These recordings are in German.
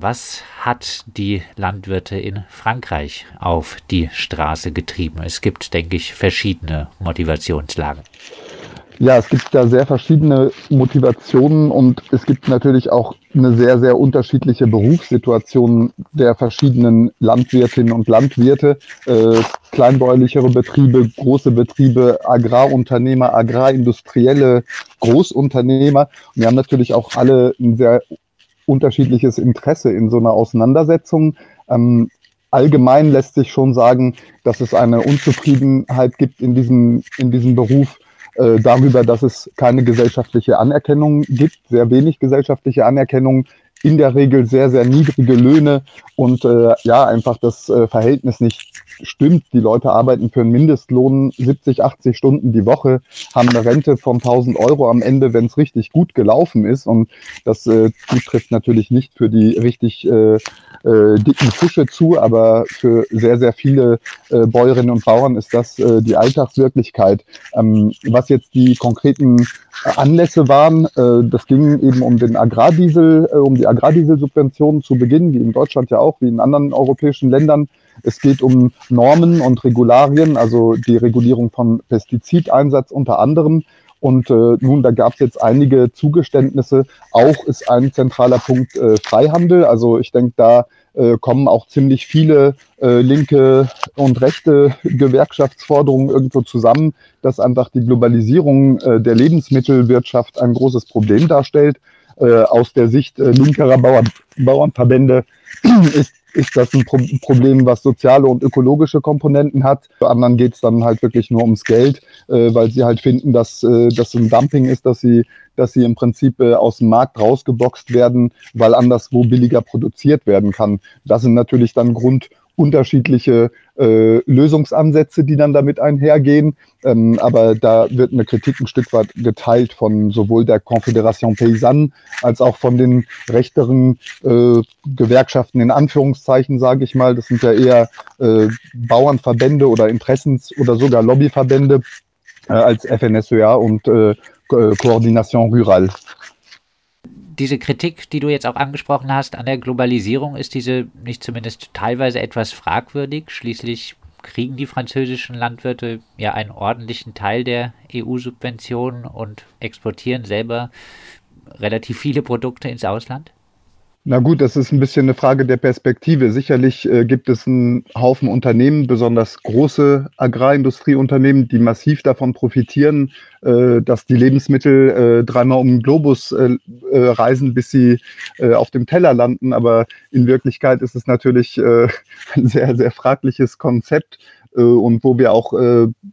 Was hat die Landwirte in Frankreich auf die Straße getrieben? Es gibt, denke ich, verschiedene Motivationslagen. Ja, es gibt da sehr verschiedene Motivationen und es gibt natürlich auch eine sehr, sehr unterschiedliche Berufssituation der verschiedenen Landwirtinnen und Landwirte, äh, kleinbäuerlichere Betriebe, große Betriebe, Agrarunternehmer, agrarindustrielle Großunternehmer. Und wir haben natürlich auch alle ein sehr unterschiedliches Interesse in so einer Auseinandersetzung. Ähm, allgemein lässt sich schon sagen, dass es eine Unzufriedenheit gibt in diesem, in diesem Beruf äh, darüber, dass es keine gesellschaftliche Anerkennung gibt, sehr wenig gesellschaftliche Anerkennung, in der Regel sehr, sehr niedrige Löhne und äh, ja, einfach das äh, Verhältnis nicht stimmt. Die Leute arbeiten für einen Mindestlohn 70, 80 Stunden die Woche, haben eine Rente von 1000 Euro am Ende, wenn es richtig gut gelaufen ist. Und das äh, trifft natürlich nicht für die richtig äh, äh, dicken Fische zu, aber für sehr, sehr viele äh, Bäuerinnen und Bauern ist das äh, die Alltagswirklichkeit. Ähm, was jetzt die konkreten Anlässe waren, äh, das ging eben um den Agrardiesel, äh, um die Agrardieselsubventionen zu Beginn, wie in Deutschland ja auch, wie in anderen europäischen Ländern. Es geht um Normen und Regularien, also die Regulierung von Pestizideinsatz unter anderem. Und äh, nun, da gab es jetzt einige Zugeständnisse. Auch ist ein zentraler Punkt äh, Freihandel. Also ich denke, da äh, kommen auch ziemlich viele äh, linke und rechte Gewerkschaftsforderungen irgendwo zusammen, dass einfach die Globalisierung äh, der Lebensmittelwirtschaft ein großes Problem darstellt. Äh, aus der Sicht äh, linkerer Bauern, Bauernverbände ist ist das ein Pro Problem, was soziale und ökologische Komponenten hat. Bei anderen geht es dann halt wirklich nur ums Geld, äh, weil sie halt finden, dass äh, das ein Dumping ist, dass sie, dass sie im Prinzip äh, aus dem Markt rausgeboxt werden, weil anderswo billiger produziert werden kann. Das sind natürlich dann Grund unterschiedliche äh, Lösungsansätze, die dann damit einhergehen. Ähm, aber da wird eine Kritik ein Stück weit geteilt von sowohl der Confédération Paysanne als auch von den rechteren äh, Gewerkschaften in Anführungszeichen, sage ich mal. Das sind ja eher äh, Bauernverbände oder Interessens- oder sogar Lobbyverbände äh, als FNSEA und äh, Coordination Rural diese Kritik, die du jetzt auch angesprochen hast an der Globalisierung, ist diese nicht zumindest teilweise etwas fragwürdig. Schließlich kriegen die französischen Landwirte ja einen ordentlichen Teil der EU-Subventionen und exportieren selber relativ viele Produkte ins Ausland? Na gut, das ist ein bisschen eine Frage der Perspektive. Sicherlich äh, gibt es einen Haufen Unternehmen, besonders große Agrarindustrieunternehmen, die massiv davon profitieren, äh, dass die Lebensmittel äh, dreimal um den Globus äh, äh, reisen, bis sie äh, auf dem Teller landen. Aber in Wirklichkeit ist es natürlich ein sehr, sehr fragliches Konzept. und wo wir auch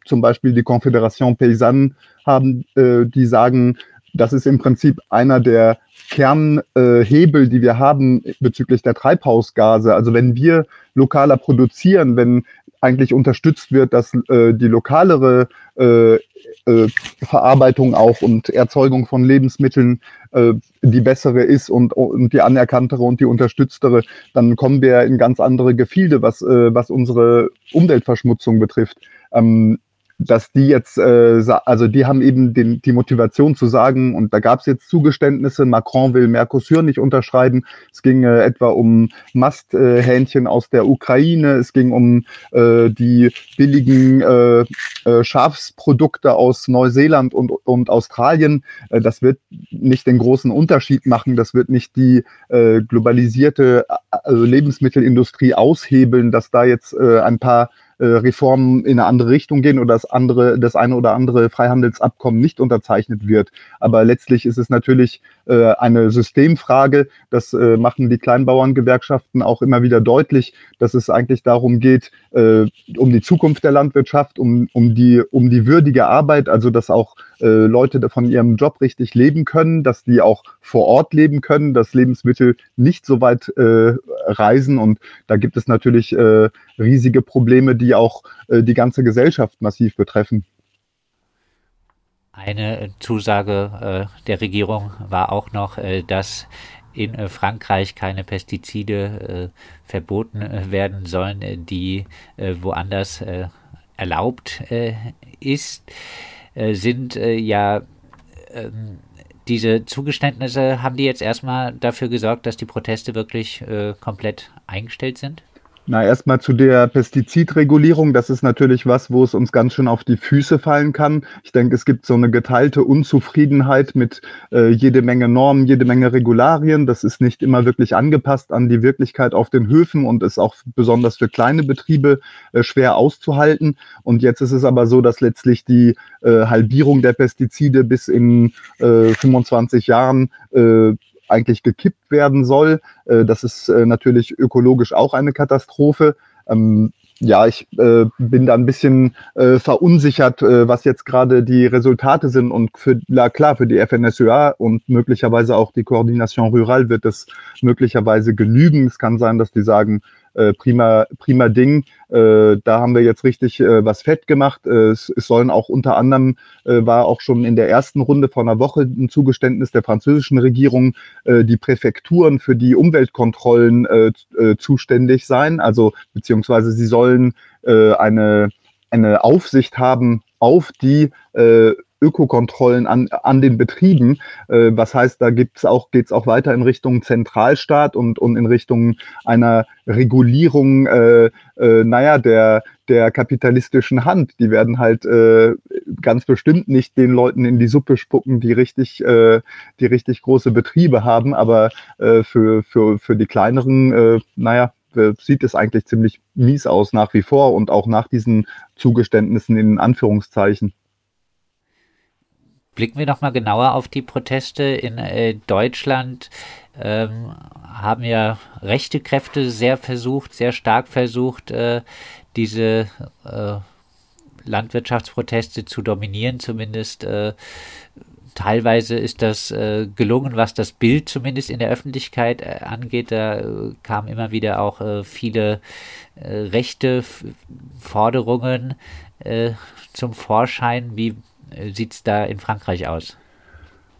zum Beispiel die Confédération Paysanne haben, die sagen, das ist im Prinzip einer der Kernhebel, äh, die wir haben bezüglich der Treibhausgase. Also wenn wir lokaler produzieren, wenn eigentlich unterstützt wird, dass äh, die lokalere äh, äh, Verarbeitung auch und Erzeugung von Lebensmitteln äh, die bessere ist und, und die anerkanntere und die unterstütztere, dann kommen wir in ganz andere Gefilde, was, äh, was unsere Umweltverschmutzung betrifft. Ähm, dass die jetzt, äh, also die haben eben den, die Motivation zu sagen, und da gab es jetzt Zugeständnisse, Macron will Mercosur nicht unterschreiben, es ging äh, etwa um Masthähnchen aus der Ukraine, es ging um äh, die billigen äh, äh, Schafsprodukte aus Neuseeland und, und Australien. Äh, das wird nicht den großen Unterschied machen, das wird nicht die äh, globalisierte äh, Lebensmittelindustrie aushebeln, dass da jetzt äh, ein paar äh, Reformen in eine andere Richtung gehen oder das andere, das eine oder andere Freihandelsabkommen nicht unterzeichnet wird. Aber letztlich ist es natürlich äh, eine Systemfrage. Das äh, machen die Kleinbauerngewerkschaften auch immer wieder deutlich, dass es eigentlich darum geht, äh, um die Zukunft der Landwirtschaft, um, um, die, um die würdige Arbeit, also dass auch äh, Leute von ihrem Job richtig leben können, dass die auch vor Ort leben können, dass Lebensmittel nicht so weit äh, reisen. Und da gibt es natürlich riesige Probleme, die auch die ganze Gesellschaft massiv betreffen. Eine Zusage äh, der Regierung war auch noch, äh, dass in äh, Frankreich keine Pestizide äh, verboten äh, werden sollen, die woanders erlaubt ist, sind ja ähm, diese Zugeständnisse, haben die jetzt erstmal dafür gesorgt, dass die Proteste wirklich äh, komplett eingestellt sind? Na, erstmal zu der Pestizidregulierung. Das ist natürlich was, wo es uns ganz schön auf die Füße fallen kann. Ich denke, es gibt so eine geteilte Unzufriedenheit mit äh, jede Menge Normen, jede Menge Regularien. Das ist nicht immer wirklich angepasst an die Wirklichkeit auf den Höfen und ist auch besonders für kleine Betriebe äh, schwer auszuhalten. Und jetzt ist es aber so, dass letztlich die äh, Halbierung der Pestizide bis in 25 äh, Jahren äh, eigentlich gekippt werden soll. Äh, das ist äh, natürlich ökologisch auch eine Katastrophe. Ähm, ja, ich äh, bin da ein bisschen äh, verunsichert, äh, was jetzt gerade die Resultate sind. Und für, na klar, für die FNSUA und möglicherweise auch die Koordination Rural wird es möglicherweise genügen. Es kann sein, dass die sagen, äh, prima, prima Ding. Äh, da haben wir jetzt richtig äh, was fett gemacht. Äh, es, es, sollen auch unter anderem, äh, war auch schon in der ersten Runde vor einer Woche ein Zugeständnis der französischen Regierung, die Präfekturen für die Umweltkontrollen zuständig sein. Also beziehungsweise sie sollen eine, eine Aufsicht haben auf die Ökokontrollen an, an den Betrieben. Äh, was heißt, da gibt's auch, geht's auch weiter in Richtung Zentralstaat und, und in Richtung einer Regulierung, äh, äh, naja, der, der kapitalistischen Hand. Die werden halt äh, ganz bestimmt nicht den Leuten in die Suppe spucken, die richtig, äh, die richtig große Betriebe haben, aber äh, für, für, für die kleineren, äh, naja, äh, sieht es eigentlich ziemlich mies aus nach wie vor und auch nach diesen Zugeständnissen in Anführungszeichen. Blicken wir noch mal genauer auf die Proteste in äh, Deutschland. Ähm, haben ja rechte Kräfte sehr versucht, sehr stark versucht, äh, diese äh, Landwirtschaftsproteste zu dominieren. Zumindest äh, teilweise ist das äh, gelungen, was das Bild zumindest in der Öffentlichkeit äh, angeht. Da kamen immer wieder auch viele rechte Forderungen zum Vorschein. Wie äh, sieht es da in Frankreich aus?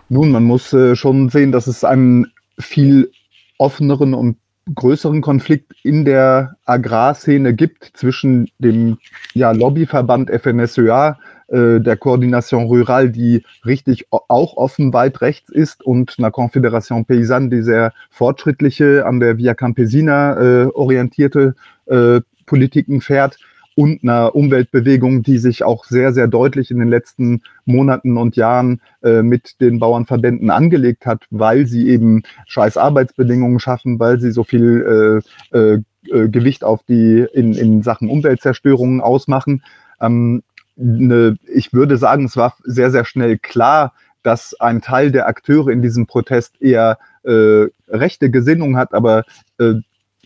Nun, man muss äh, schon sehen, dass es einen viel offeneren und größeren Konflikt in der Agrarszene gibt zwischen dem ja, Lobbyverband FNSEA, äh, der Koordination Rural, die richtig auch offen weit rechts ist, und einer Confédération Paysanne, die sehr fortschrittliche, an der Via Campesina äh, orientierte äh, Politiken fährt und einer Umweltbewegung, die sich auch sehr, sehr deutlich in den letzten Monaten und Jahren äh, mit den Bauernverbänden angelegt hat, weil sie eben scheiß Arbeitsbedingungen schaffen, weil sie so viel äh, äh, äh Gewicht auf die in, in Sachen Umweltzerstörungen ausmachen. Ähm, ne, ich würde sagen, es war sehr, sehr schnell klar, dass ein Teil der Akteure in diesem Protest eher äh, rechte Gesinnung hat, aber äh,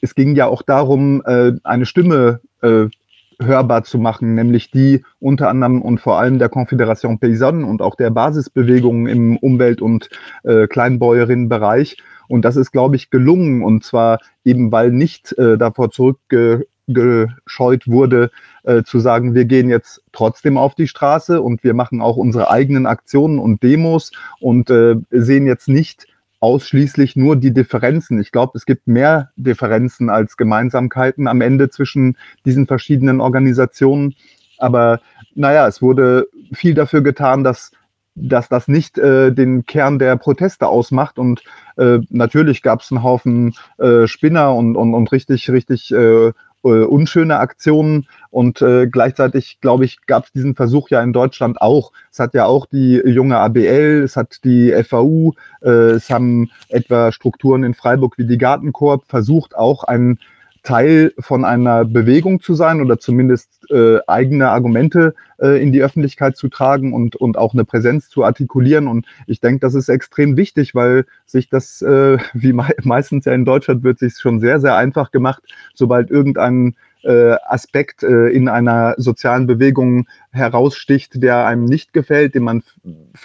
es ging ja auch darum, eine Stimme hörbar zu machen, nämlich die unter anderem und vor allem der Confédération Paysanne und auch der Basisbewegungen im Umwelt- und äh, Kleinbäuerinnenbereich. Und das ist, glaube ich, gelungen. Und zwar eben, weil nicht äh, davor zurückgescheut wurde, äh, zu sagen, wir gehen jetzt trotzdem auf die Straße und wir machen auch unsere eigenen Aktionen und Demos und äh, sehen jetzt nicht ausschließlich nur die Differenzen. Ich glaube, es gibt mehr Differenzen als Gemeinsamkeiten am Ende zwischen diesen verschiedenen Organisationen. Aber naja, es wurde viel dafür getan, dass, dass das nicht äh, den Kern der Proteste ausmacht. Und äh, natürlich gab es einen Haufen äh, Spinner und, und, und richtig, richtig äh, unschöne Aktionen. Und äh, gleichzeitig, glaube ich, gab es diesen Versuch ja in Deutschland auch. Es hat ja auch die junge ABL, es hat die FAU, äh, es haben etwa Strukturen in Freiburg wie die Gartenkorb versucht, auch einen Teil von einer Bewegung zu sein oder zumindest äh, eigene Argumente äh, in die Öffentlichkeit zu tragen und, und auch eine Präsenz zu artikulieren. Und ich denke, das ist extrem wichtig, weil sich das, äh, wie me meistens ja in Deutschland, wird sich schon sehr, sehr einfach gemacht, sobald irgendein äh, Aspekt äh, in einer sozialen Bewegung heraussticht, der einem nicht gefällt, den man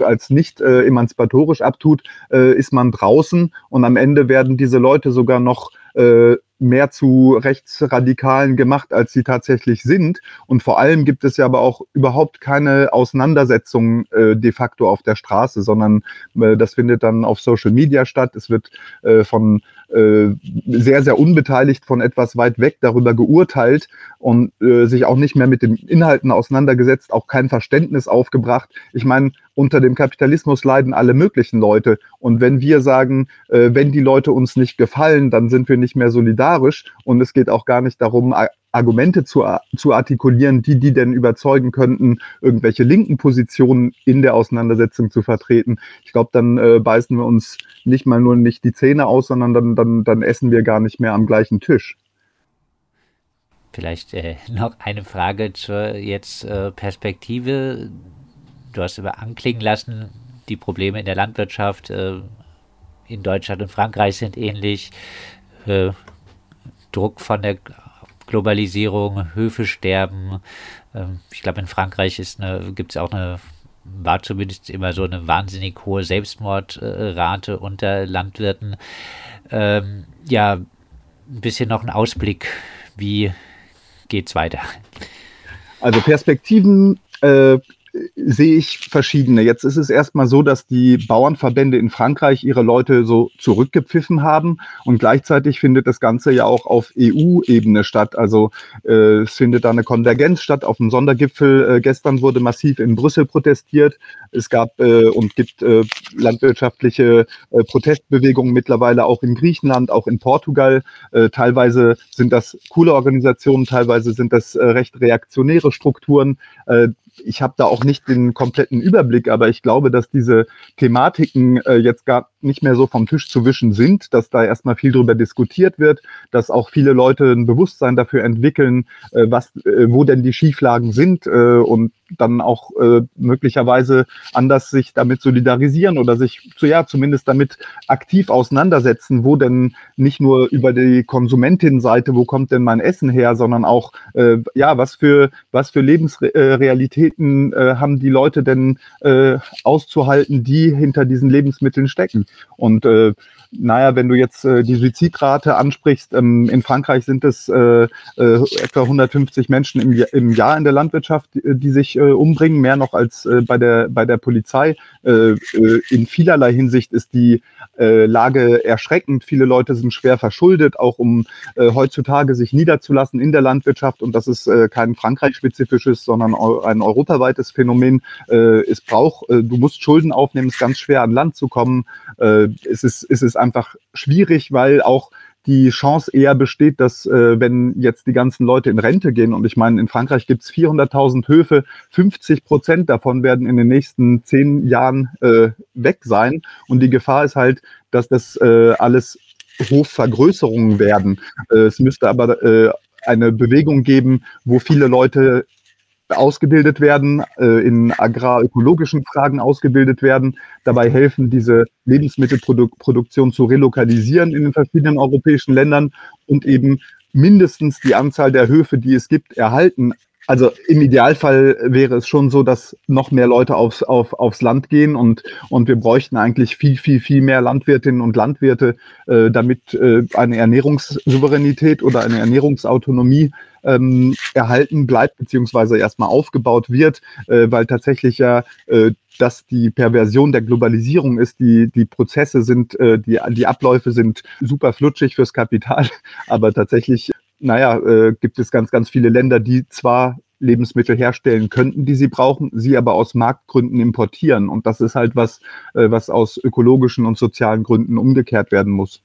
als nicht äh, emanzipatorisch abtut, äh, ist man draußen und am Ende werden diese Leute sogar noch äh, mehr zu Rechtsradikalen gemacht, als sie tatsächlich sind. Und vor allem gibt es ja aber auch überhaupt keine Auseinandersetzung äh, de facto auf der Straße, sondern äh, das findet dann auf Social Media statt. Es wird äh, von äh, sehr, sehr unbeteiligt von etwas weit weg darüber geurteilt und äh, sich auch nicht mehr mit den Inhalten auseinandergesetzt, auch kein Verständnis aufgebracht. Ich meine, unter dem Kapitalismus leiden alle möglichen Leute. Und wenn wir sagen, äh, wenn die Leute uns nicht gefallen, dann sind wir nicht mehr solidarisch. Und es geht auch gar nicht darum, Argumente zu, zu artikulieren, die die denn überzeugen könnten, irgendwelche linken Positionen in der Auseinandersetzung zu vertreten. Ich glaube, dann äh, beißen wir uns nicht mal nur nicht die Zähne aus, sondern dann, dann, dann essen wir gar nicht mehr am gleichen Tisch. Vielleicht äh, noch eine Frage zur jetzt äh, Perspektive. Du hast über anklingen lassen, die Probleme in der Landwirtschaft äh, in Deutschland und Frankreich sind ähnlich. Druck von der Globalisierung, Höfe sterben. Ähm, ich glaube, in Frankreich gibt es auch eine, war zumindest immer so eine wahnsinnig hohe Selbstmordrate unter Landwirten. Ähm, ja, ein bisschen noch ein Ausblick, wie geht es weiter? Also Perspektiven äh, sehe ich verschiedene. Jetzt ist es erstmal so, dass die Bauernverbände in Frankreich ihre Leute so zurückgepfiffen haben und gleichzeitig findet das Ganze ja auch auf EU-Ebene statt. Also äh, es findet da eine Konvergenz statt auf dem Sondergipfel. Äh, gestern wurde massiv in Brüssel protestiert. Es gab äh, und gibt äh, landwirtschaftliche äh, Protestbewegungen mittlerweile auch in Griechenland, auch in Portugal. Äh, teilweise sind das coole Organisationen, teilweise sind das recht reaktionäre Strukturen. Ich habe da auch nicht den kompletten Überblick, aber ich glaube, dass diese Thematiken äh, jetzt gar nicht mehr so vom Tisch zu wischen sind, dass da erstmal viel drüber diskutiert wird, dass auch viele Leute ein Bewusstsein dafür entwickeln, äh, was, äh, wo denn die Schieflagen sind äh, und dann auch äh, möglicherweise anders sich damit solidarisieren oder sich zu, ja, zumindest damit aktiv auseinandersetzen, wo denn nicht nur über die Konsumentin-Seite, wo kommt denn mein Essen her, sondern auch, äh, ja, was für, was für Lebensrealitäten äh, haben die Leute denn äh, auszuhalten, die hinter diesen Lebensmitteln stecken. Und äh, naja, wenn du jetzt äh, die Suizidrate ansprichst, ähm, in Frankreich sind es äh, äh, etwa 150 Menschen im, im Jahr in der Landwirtschaft, die, die sich äh, umbringen, mehr noch als äh, bei, der, bei der Polizei. Äh, äh, in vielerlei Hinsicht ist die äh, Lage erschreckend. Viele Leute sind schwer verschuldet, auch um äh, heutzutage sich niederzulassen in der Landwirtschaft. Und das ist äh, kein Frankreich-spezifisches, sondern ein europaweites Phänomen. Äh, es braucht, äh, du musst Schulden aufnehmen, es ist ganz schwer an Land zu kommen. Äh, es, ist, es ist einfach schwierig, weil auch die Chance eher besteht, dass äh, wenn jetzt die ganzen Leute in Rente gehen, und ich meine, in Frankreich gibt es 400.000 Höfe, 50 Prozent davon werden in den nächsten zehn Jahren äh, weg sein. Und die Gefahr ist halt, dass das äh, alles Hofvergrößerungen werden. Äh, es müsste aber äh, eine Bewegung geben, wo viele Leute ausgebildet werden, äh, in agrarökologischen Fragen ausgebildet werden, dabei helfen, diese Lebensmittelproduktion zu relokalisieren in den verschiedenen europäischen Ländern und eben mindestens die Anzahl der Höfe, die es gibt, erhalten. Also im Idealfall wäre es schon so, dass noch mehr Leute aufs, auf, aufs Land gehen und, und wir bräuchten eigentlich viel, viel, viel mehr Landwirtinnen und Landwirte, äh, damit äh, eine Ernährungssouveränität oder eine Ernährungsautonomie ähm, erhalten bleibt, beziehungsweise erstmal aufgebaut wird, äh, weil tatsächlich ja äh, dass die Perversion der Globalisierung ist. Die, die Prozesse sind, äh, die, die Abläufe sind super flutschig fürs Kapital, aber tatsächlich, naja, äh, gibt es ganz, ganz viele Länder, die zwar Lebensmittel herstellen könnten, die sie brauchen, sie aber aus Marktgründen importieren. Und das ist halt was, äh, was aus ökologischen und sozialen Gründen umgekehrt werden muss.